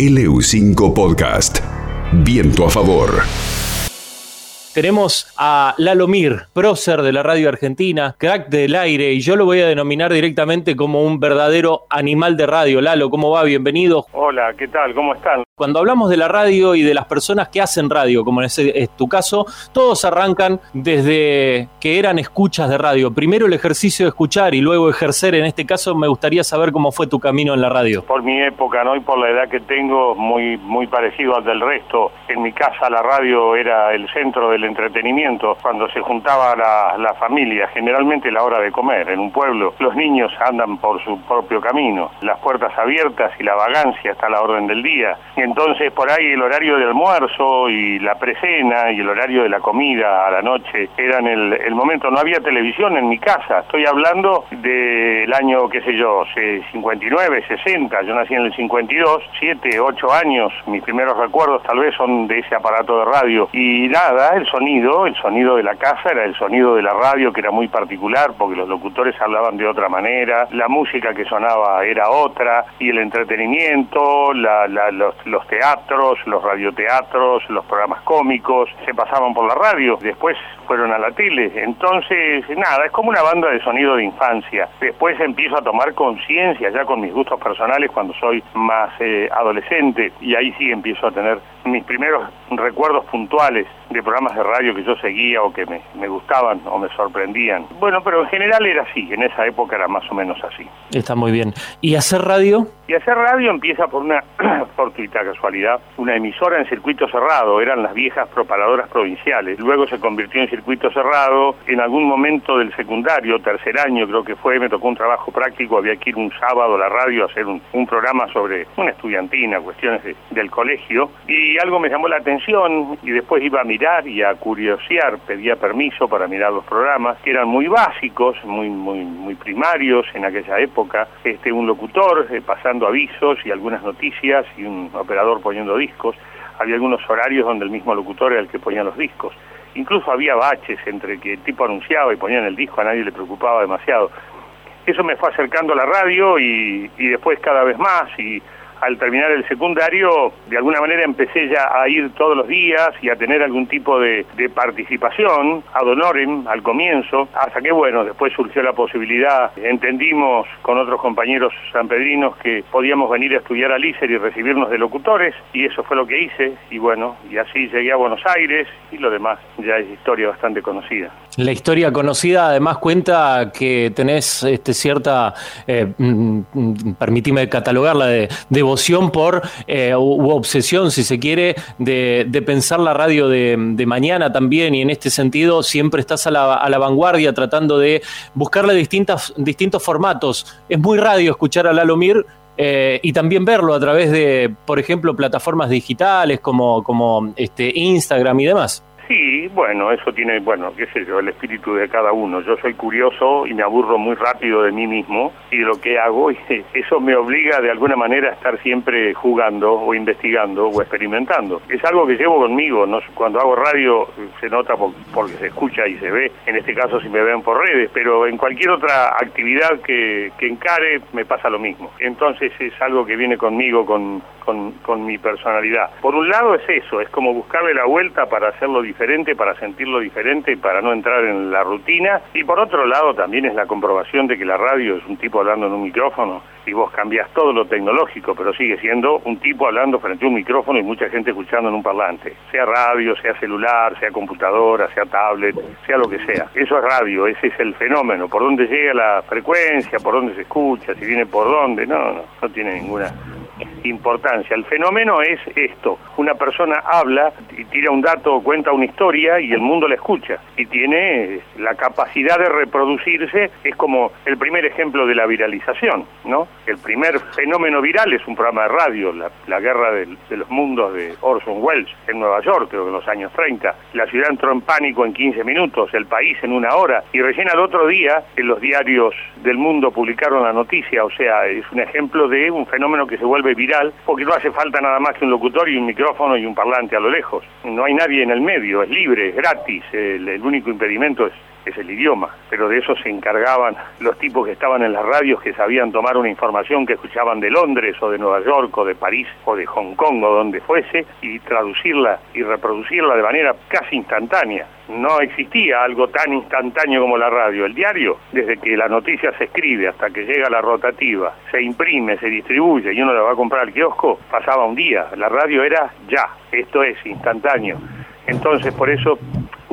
LU5 Podcast. Viento a favor. Tenemos a Lalo Mir, prócer de la radio argentina, crack del aire, y yo lo voy a denominar directamente como un verdadero animal de radio. Lalo, ¿cómo va? Bienvenido. Hola, ¿qué tal? ¿Cómo están? Cuando hablamos de la radio y de las personas que hacen radio, como en ese es tu caso, todos arrancan desde que eran escuchas de radio. Primero el ejercicio de escuchar y luego ejercer. En este caso, me gustaría saber cómo fue tu camino en la radio. Por mi época, ¿no? Y por la edad que tengo, muy, muy parecido al del resto. En mi casa la radio era el centro del entretenimiento. Cuando se juntaba la, la familia, generalmente la hora de comer. En un pueblo, los niños andan por su propio camino. Las puertas abiertas y la vagancia está a la orden del día. Entonces por ahí el horario de almuerzo y la precena y el horario de la comida a la noche eran el, momento. No había televisión en mi casa. Estoy hablando del año, qué sé yo, 59, 60. Yo nací en el 52, 7, 8 años. Mis primeros recuerdos tal vez son de ese aparato de radio. Y nada, el sonido, el sonido de la casa era el sonido de la radio que era muy particular porque los locutores hablaban de otra manera, la música que sonaba era otra y el entretenimiento, la, la, los teatros, los radioteatros, los programas cómicos, se pasaban por la radio, después fueron a la tele. Entonces, nada, es como una banda de sonido de infancia. Después empiezo a tomar conciencia ya con mis gustos personales cuando soy más eh, adolescente y ahí sí empiezo a tener mis primeros recuerdos puntuales de programas de radio que yo seguía o que me, me, gustaban o me sorprendían. Bueno, pero en general era así, en esa época era más o menos así. Está muy bien. ¿Y hacer radio? Y hacer radio empieza por una fortuita casualidad, una emisora en circuito cerrado, eran las viejas propagadoras provinciales. Luego se convirtió en circuito cerrado, en algún momento del secundario, tercer año creo que fue, me tocó un trabajo práctico, había que ir un sábado a la radio a hacer un, un programa sobre una estudiantina, cuestiones de, del colegio, y algo me llamó la atención y después iba a mirar y a curiosear, pedía permiso para mirar los programas, que eran muy básicos, muy, muy, muy primarios en aquella época, este, un locutor eh, pasando avisos y algunas noticias y un operador poniendo discos, había algunos horarios donde el mismo locutor era el que ponía los discos. Incluso había baches entre que el tipo anunciaba y ponían el disco, a nadie le preocupaba demasiado. Eso me fue acercando a la radio y, y después cada vez más y al terminar el secundario, de alguna manera empecé ya a ir todos los días y a tener algún tipo de, participación, ad honorem, al comienzo, hasta que, bueno, después surgió la posibilidad, entendimos con otros compañeros sanpedrinos que podíamos venir a estudiar al ICER y recibirnos de locutores, y eso fue lo que hice, y bueno, y así llegué a Buenos Aires, y lo demás ya es historia bastante conocida. La historia conocida además cuenta que tenés este, cierta, eh, permitime catalogarla, de devoción por, eh, u obsesión, si se quiere, de, pensar la radio de, de, mañana también, y en este sentido siempre estás a la, a la vanguardia tratando de buscarle distintas, distintos formatos. Es muy radio escuchar a Lalo Mir, eh, y también verlo a través de, por ejemplo, plataformas digitales como, como este, Instagram y demás. Sí, bueno, eso tiene, bueno, qué sé yo, el espíritu de cada uno. Yo soy curioso y me aburro muy rápido de mí mismo y lo que hago, eso me obliga de alguna manera a estar siempre jugando o investigando o experimentando. Es algo que llevo conmigo, no cuando hago radio se nota porque se escucha y se ve, en este caso si me ven por redes, pero en cualquier otra actividad que, que encare me pasa lo mismo. Entonces es algo que viene conmigo, con, con, con mi personalidad. Por un lado es eso, es como buscarle la vuelta para hacerlo diferente diferente, para sentirlo diferente y para no entrar en la rutina. Y por otro lado también es la comprobación de que la radio es un tipo hablando en un micrófono y vos cambiás todo lo tecnológico, pero sigue siendo un tipo hablando frente a un micrófono y mucha gente escuchando en un parlante, sea radio, sea celular, sea computadora, sea tablet, sea lo que sea. Eso es radio, ese es el fenómeno, por dónde llega la frecuencia, por dónde se escucha, si viene por dónde, no, no, no tiene ninguna importancia. El fenómeno es esto, una persona habla y tira un dato, cuenta una historia y el mundo la escucha y tiene la capacidad de reproducirse, es como el primer ejemplo de la viralización, ¿no? El primer fenómeno viral es un programa de radio, la, guerra de, los mundos de Orson Welles en Nueva York, creo en los años 30. La ciudad entró en pánico en 15 minutos, el país en una hora y recién al otro día en los diarios del mundo publicaron la noticia, o sea, es un ejemplo de un fenómeno que se vuelve viral porque no hace falta nada más que un locutor y un micrófono y un parlante a lo lejos. No hay nadie en el medio, es libre, es gratis, el, el único impedimento es es el idioma, pero de eso se encargaban los tipos que estaban en las radios que sabían tomar una información que escuchaban de Londres o de Nueva York o de París o de Hong Kong o donde fuese y traducirla y reproducirla de manera casi instantánea. No existía algo tan instantáneo como la radio. El diario, desde que la noticia se escribe hasta que llega la rotativa, se imprime, se distribuye y uno la va a comprar al kiosco, pasaba un día. La radio era ya, esto es instantáneo. Entonces, por eso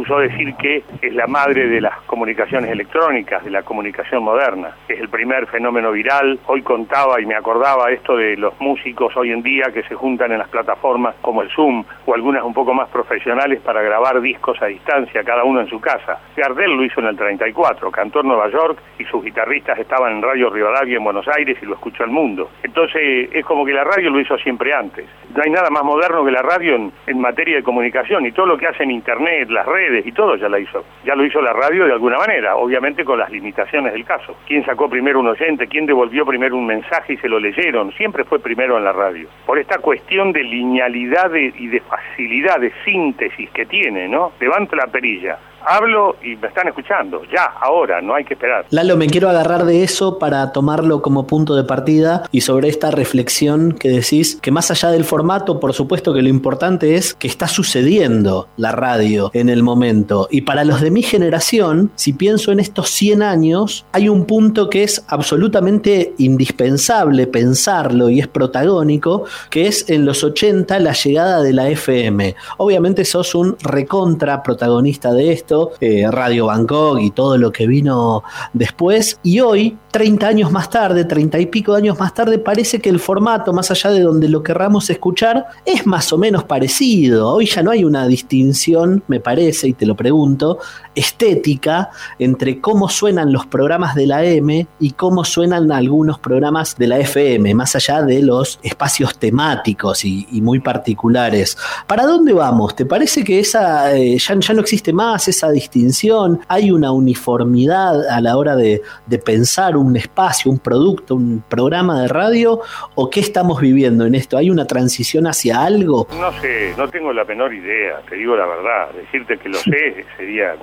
usó decir que es la madre de las comunicaciones electrónicas, de la comunicación moderna. Es el primer fenómeno viral. Hoy contaba y me acordaba esto de los músicos hoy en día que se juntan en las plataformas como el Zoom o algunas un poco más profesionales para grabar discos a distancia, cada uno en su casa. Gardel lo hizo en el 34, cantó en Nueva York y sus guitarristas estaban en Radio Rivadavia en Buenos Aires y lo escuchó el mundo. Entonces es como que la radio lo hizo siempre antes. No hay nada más moderno que la radio en, en materia de comunicación y todo lo que hace en Internet, las redes, y todo ya la hizo. Ya lo hizo la radio de alguna manera, obviamente con las limitaciones del caso. ¿Quién sacó primero un oyente? ¿Quién devolvió primero un mensaje y se lo leyeron? Siempre fue primero en la radio. Por esta cuestión de linealidad y de facilidad de síntesis que tiene, ¿no? Levanta la perilla hablo y me están escuchando, ya, ahora, no hay que esperar. Lalo, me quiero agarrar de eso para tomarlo como punto de partida y sobre esta reflexión que decís, que más allá del formato, por supuesto que lo importante es que está sucediendo la radio en el momento. Y para los de mi generación, si pienso en estos 100 años, hay un punto que es absolutamente indispensable pensarlo y es protagónico, que es en los 80 la llegada de la FM. Obviamente sos un recontra protagonista de esto eh, Radio Bangkok y todo lo que vino después. Y hoy, 30 años más tarde, 30 y pico años más tarde, parece que el formato, más allá de donde lo querramos escuchar, es más o menos parecido. Hoy ya no hay una distinción, me parece, y te lo pregunto, estética entre cómo suenan los programas de la M y cómo suenan algunos programas de la FM, más allá de los espacios temáticos y, muy particulares. ¿Para dónde vamos? ¿Te parece que esa eh, ya, ya no existe más? Esa distinción? ¿Hay una uniformidad a la hora de, pensar un espacio, un producto, un programa de radio? ¿O qué estamos viviendo en esto? ¿Hay una transición hacia algo? No sé, no tengo la menor idea, te digo la verdad. Decirte que lo sé sería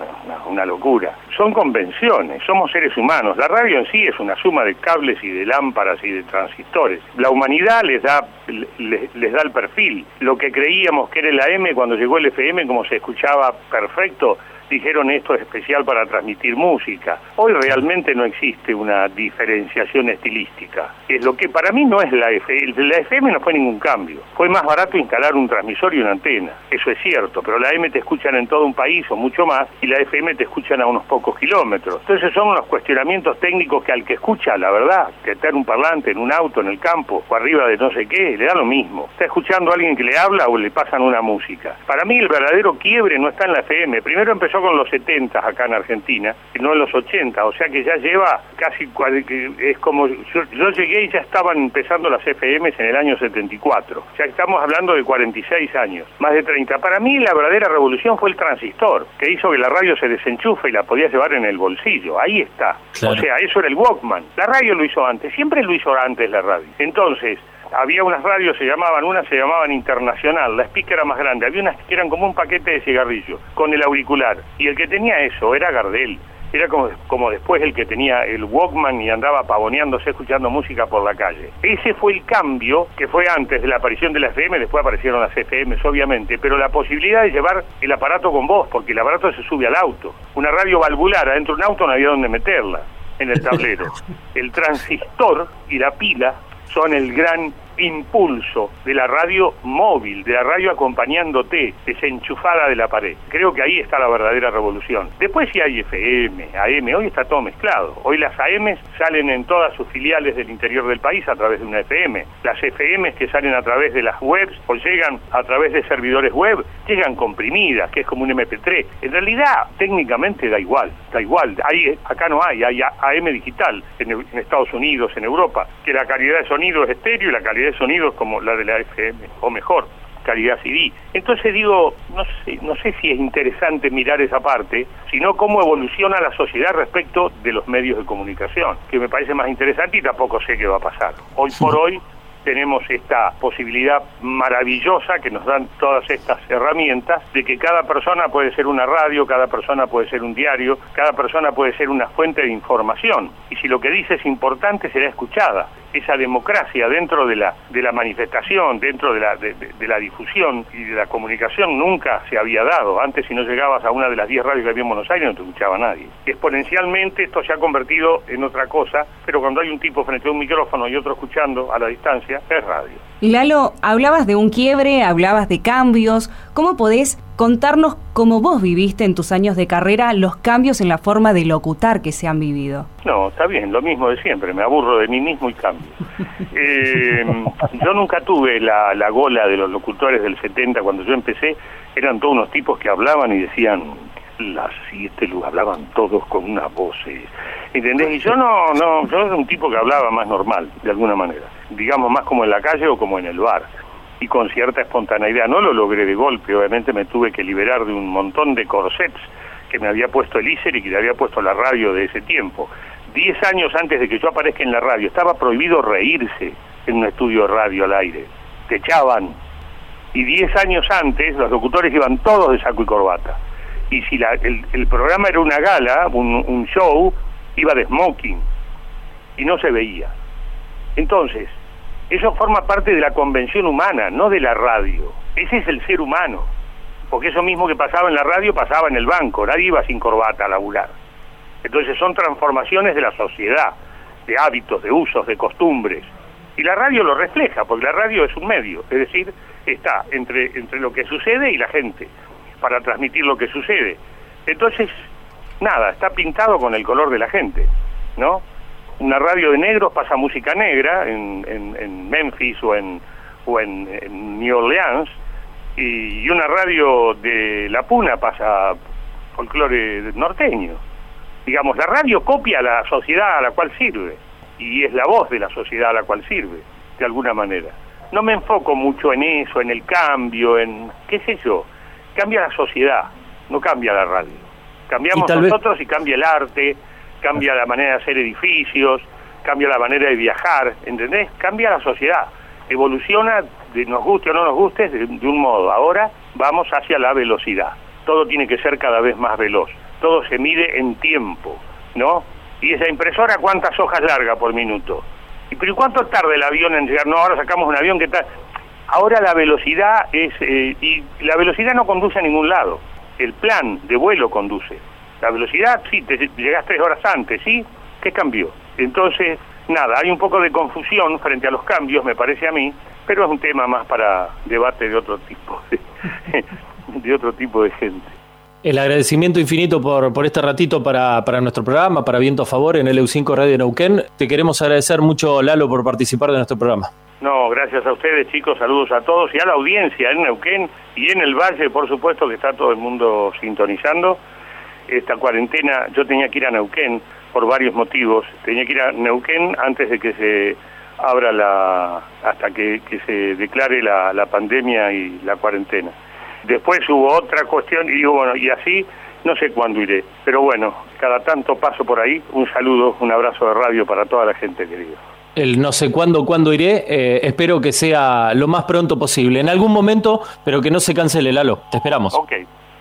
una, locura. Son convenciones, somos seres humanos. La radio en sí es una suma de cables y de lámparas y de transistores. La humanidad les da, les, da el perfil. Lo que creíamos que era la M cuando llegó el FM, como se escuchaba perfecto, dijeron esto es especial para transmitir música. Hoy realmente no existe una diferenciación estilística. Es lo que para mí no es la FM. La FM no fue ningún cambio. Fue más barato instalar un transmisor y una antena. Eso es cierto, pero la M te escuchan en todo un país o mucho más y la FM te escuchan a unos pocos kilómetros. Entonces son unos cuestionamientos técnicos que al que escucha, la verdad, que tener un parlante en un auto, en el campo o arriba de no sé qué, le da lo mismo. Está escuchando a alguien que le habla o le pasan una música. Para mí el verdadero quiebre no está en la FM. Primero empezó con los 70 acá en Argentina, y no en los 80, o sea que ya lleva casi, es como, yo, llegué y ya estaban empezando las FMs en el año 74, o sea estamos hablando de 46 años, más de 30. Para mí la verdadera revolución fue el transistor, que hizo que la radio se desenchufe y la podía llevar en el bolsillo, ahí está. O sea, eso era el Walkman. La radio lo hizo antes, siempre lo hizo antes la radio. Entonces, había unas radios, se llamaban, unas se llamaban Internacional, la speaker era más grande, había unas que eran como un paquete de cigarrillos, con el auricular, y el que tenía eso era Gardel, era como, como después el que tenía el Walkman y andaba pavoneándose escuchando música por la calle. Ese fue el cambio que fue antes de la aparición de la FM, después aparecieron las FM obviamente, pero la posibilidad de llevar el aparato con voz, porque el aparato se sube al auto. Una radio valvular adentro de un auto no había donde meterla en el tablero. El transistor y la pila son el gran impulso de la radio móvil, de la radio acompañándote, desenchufada de la pared. Creo que ahí está la verdadera revolución. Después sí hay FM, AM, hoy está todo mezclado. Hoy las AM salen en todas sus filiales del interior del país a través de una FM. Las FM que salen a través de las webs o llegan a través de servidores web, llegan comprimidas, que es como un MP3. En realidad, técnicamente da igual, da igual. Ahí, acá no hay, hay AM digital en, en Estados Unidos, en Europa, que la calidad de sonido es estéreo y la calidad de sonidos como la de la FM, o mejor, calidad CD. Entonces digo, no sé, no sé si es interesante mirar esa parte, sino cómo evoluciona la sociedad respecto de los medios de comunicación, que me parece más interesante y tampoco sé qué va a pasar. Hoy por hoy tenemos esta posibilidad maravillosa que nos dan todas estas herramientas de que cada persona puede ser una radio, cada persona puede ser un diario, cada persona puede ser una fuente de información. Y si lo que dice es importante, será escuchada. Esa democracia dentro de la, de la manifestación, dentro de la, de, la difusión y de la comunicación nunca se había dado. Antes, si no llegabas a una de las 10 radios que había en Buenos Aires, no te escuchaba nadie. Exponencialmente esto se ha convertido en otra cosa, pero cuando hay un tipo frente a un micrófono y otro escuchando a la distancia, es radio. Lalo, hablabas de un quiebre, hablabas de cambios. ¿Cómo podés contarnos cómo vos viviste en tus años de carrera los cambios en la forma de locutar que se han vivido? No, está bien, lo mismo de siempre, me aburro de mí mismo y cambio. Eh, yo nunca tuve la, la gola de los locutores del 70, cuando yo empecé, eran todos unos tipos que hablaban y decían las siete luz, hablaban todos con una voz, ¿entendés? Y yo no, no, yo era un tipo que hablaba más normal, de alguna manera, digamos más como en la calle o como en el bar, y con cierta espontaneidad. No lo logré de golpe, obviamente me tuve que liberar de un montón de corsets que me había puesto el ISER y que le había puesto la radio de ese tiempo. Diez años antes de que yo aparezca en la radio, estaba prohibido reírse en un estudio de radio al aire, te echaban. Y diez años antes los locutores iban todos de saco y corbata y si la, el, programa era una gala, un, show, iba de smoking y no se veía. Entonces, eso forma parte de la convención humana, no de la radio. Ese es el ser humano. Porque eso mismo que pasaba en la radio pasaba en el banco, nadie iba sin corbata a laburar. Entonces son transformaciones de la sociedad, de hábitos, de usos, de costumbres. Y la radio lo refleja, porque la radio es un medio, es decir, está entre, entre lo que sucede y la gente para transmitir lo que sucede. Entonces, nada, está pintado con el color de la gente, ¿no? Una radio de negros pasa música negra en, en, Memphis o en, o en, New Orleans, y, una radio de La Puna pasa folclore norteño. Digamos, la radio copia la sociedad a la cual sirve, y es la voz de la sociedad a la cual sirve, de alguna manera. No me enfoco mucho en eso, en el cambio, en qué sé yo cambia la sociedad, no cambia la radio. Cambiamos nosotros y cambia el arte, cambia la manera de hacer edificios, cambia la manera de viajar, ¿entendés? Cambia la sociedad, evoluciona, de nos guste o no nos guste, de, un modo. Ahora vamos hacia la velocidad. Todo tiene que ser cada vez más veloz. Todo se mide en tiempo, ¿no? Y esa impresora, ¿cuántas hojas larga por minuto? ¿Y pero cuánto tarda el avión en llegar? No, ahora sacamos un avión que está... Ahora la velocidad es, eh, y la velocidad no conduce a ningún lado, el plan de vuelo conduce. La velocidad, sí, te llegas tres horas antes, ¿sí? ¿Qué cambió? Entonces, nada, hay un poco de confusión frente a los cambios, me parece a mí, pero es un tema más para debate de otro tipo, de, otro tipo de gente. El agradecimiento infinito por, por este ratito para, para, nuestro programa, para Viento a Favor en el EU5 Radio Neuquén. Te queremos agradecer mucho, Lalo, por participar de nuestro programa. No, gracias a ustedes chicos, saludos a todos y a la audiencia en Neuquén y en el Valle, por supuesto, que está todo el mundo sintonizando. Esta cuarentena, yo tenía que ir a Neuquén por varios motivos. Tenía que ir a Neuquén antes de que se abra la, hasta que, se declare la, la pandemia y la cuarentena. Después hubo otra cuestión y digo, bueno, y así no sé cuándo iré, pero bueno, cada tanto paso por ahí. Un saludo, un abrazo de radio para toda la gente querida el no sé cuándo, cuándo iré, eh, espero que sea lo más pronto posible. En algún momento, pero que no se cancele, Lalo. Te esperamos. Ok.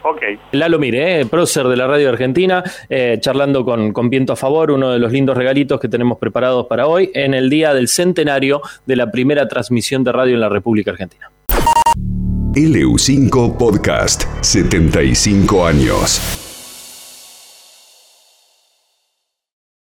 Ok. Lalo Mire, eh, prócer de la radio argentina, eh, charlando con, con Viento a Favor, uno de los lindos regalitos que tenemos preparados para hoy, en el día del centenario de la primera transmisión de radio en la República Argentina. LU5 Podcast, 75 años.